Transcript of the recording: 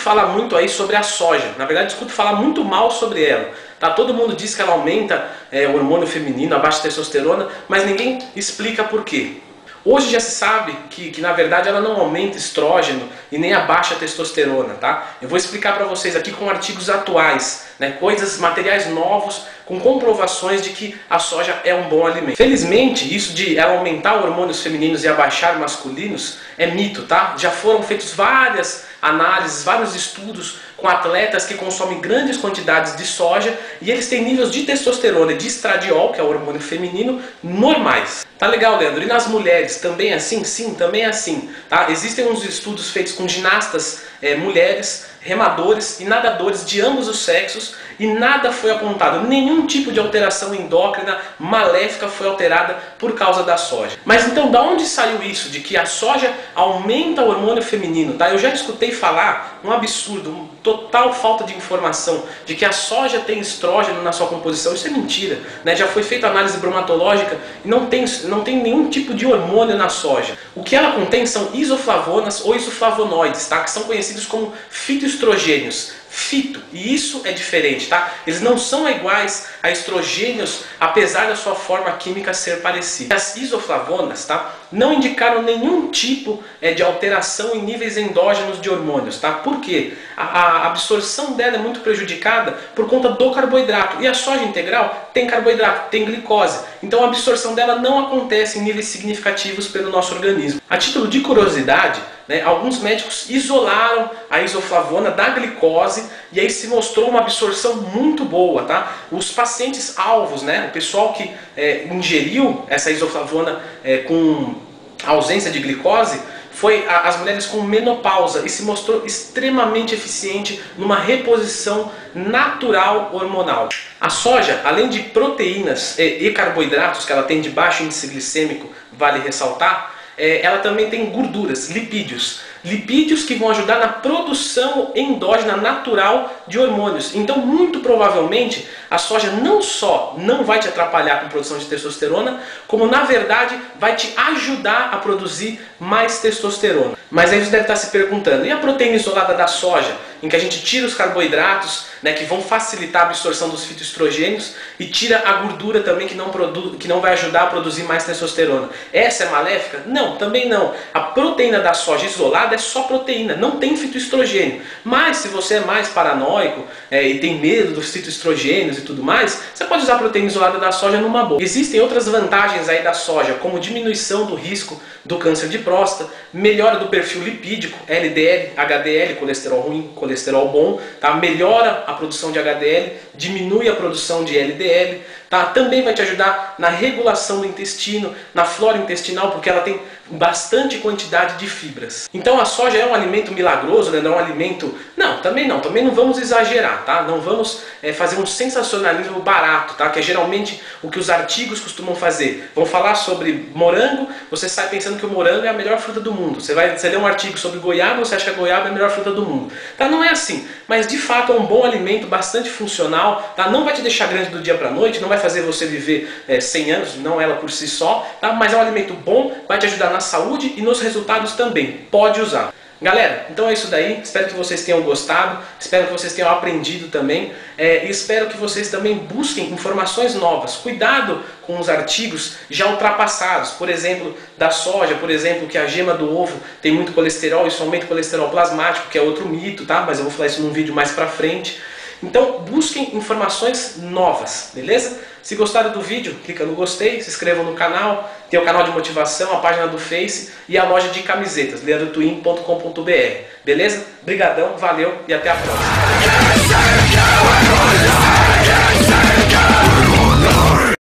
falar muito aí sobre a soja. Na verdade, escuto falar muito mal sobre ela. Tá? Todo mundo diz que ela aumenta é, o hormônio feminino, a baixa testosterona, mas ninguém explica por quê. Hoje já se sabe que, que na verdade ela não aumenta estrógeno e nem abaixa testosterona, tá? Eu vou explicar para vocês aqui com artigos atuais, né? Coisas, materiais novos, com comprovações de que a soja é um bom alimento. Felizmente, isso de ela aumentar hormônios femininos e abaixar masculinos é mito, tá? Já foram feitas várias análises, vários estudos com atletas que consomem grandes quantidades de soja e eles têm níveis de testosterona e de estradiol, que é o hormônio feminino, normais. Tá legal, Leandro? E nas mulheres também é assim? Sim, também é assim. Tá? Existem uns estudos feitos com ginastas é, mulheres, remadores e nadadores de ambos os sexos e nada foi apontado, nenhum tipo de alteração endócrina maléfica foi alterada por causa da soja. Mas então, da onde saiu isso de que a soja aumenta o hormônio feminino? Tá? Eu já escutei falar um absurdo, um total falta de informação de que a soja tem estrógeno na sua composição. Isso é mentira. Né? Já foi feita análise bromatológica e não tem, não tem nenhum tipo de hormônio na soja. O que ela contém são isoflavonas ou isoflavonoides, tá? que são conhecidos como fitoestrogênios fito. E isso é diferente, tá? Eles não são iguais a estrogênios, apesar da sua forma química ser parecida. As isoflavonas, tá? Não indicaram nenhum tipo é, de alteração em níveis endógenos de hormônios, tá? Por quê? A, a absorção dela é muito prejudicada por conta do carboidrato. E a soja integral tem carboidrato, tem glicose. Então a absorção dela não acontece em níveis significativos pelo nosso organismo. A título de curiosidade, né, alguns médicos isolaram a isoflavona da glicose e aí se mostrou uma absorção muito boa. Tá? Os pacientes alvos, né, o pessoal que é, ingeriu essa isoflavona é, com ausência de glicose, foi as mulheres com menopausa e se mostrou extremamente eficiente numa reposição natural hormonal. A soja, além de proteínas e carboidratos que ela tem de baixo índice glicêmico, vale ressaltar, é, ela também tem gorduras, lipídios. Lipídios que vão ajudar na produção endógena natural de hormônios. Então, muito provavelmente, a soja não só não vai te atrapalhar com a produção de testosterona, como na verdade vai te ajudar a produzir mais testosterona. Mas aí você deve estar se perguntando, e a proteína isolada da soja, em que a gente tira os carboidratos, né, que vão facilitar a absorção dos fitoestrogênios, e tira a gordura também que não, produ que não vai ajudar a produzir mais testosterona. Essa é maléfica? Não, também não. A proteína da soja isolada é só proteína, não tem fitoestrogênio. Mas se você é mais paranoico é, e tem medo dos fitoestrogênios e tudo mais, você pode usar a proteína isolada da soja numa boa. Existem outras vantagens aí da soja, como diminuição do risco do câncer de próstata, melhora do perfil lipídico, LDL, HDL, colesterol ruim, colesterol bom, tá? melhora a produção de HDL, diminui a produção de LDL, tá? também vai te ajudar na regulação do intestino, na flora intestinal, porque ela tem bastante quantidade de fibras. Então a soja é um alimento milagroso, né? não é um alimento... Não, também não, também não vamos exagerar, tá? não vamos é, fazer um sensacionalismo barato, tá? que é geralmente o que os artigos costumam fazer. Vão falar sobre morango, você sai pensando que o morango é a melhor fruta do mundo. Você vai você lê um artigo sobre goiaba, você acha que a goiaba é a melhor fruta do mundo. Tá? Não é assim, mas de fato é um bom alimento, bastante funcional, tá? não vai te deixar grande do dia para noite, não vai fazer você viver é, 100 anos, não ela por si só, tá? mas é um alimento bom, vai te ajudar na saúde e nos resultados também. Pode usar. Galera, então é isso daí. Espero que vocês tenham gostado, espero que vocês tenham aprendido também é, e espero que vocês também busquem informações novas. Cuidado com os artigos já ultrapassados, por exemplo, da soja, por exemplo, que a gema do ovo tem muito colesterol e somente colesterol plasmático, que é outro mito, tá? Mas eu vou falar isso num vídeo mais pra frente. Então busquem informações novas, beleza? Se gostaram do vídeo, clica no gostei, se inscrevam no canal, tem o canal de motivação, a página do Face e a loja de camisetas, leandrotwin.com.br. Beleza? Brigadão, valeu e até a próxima.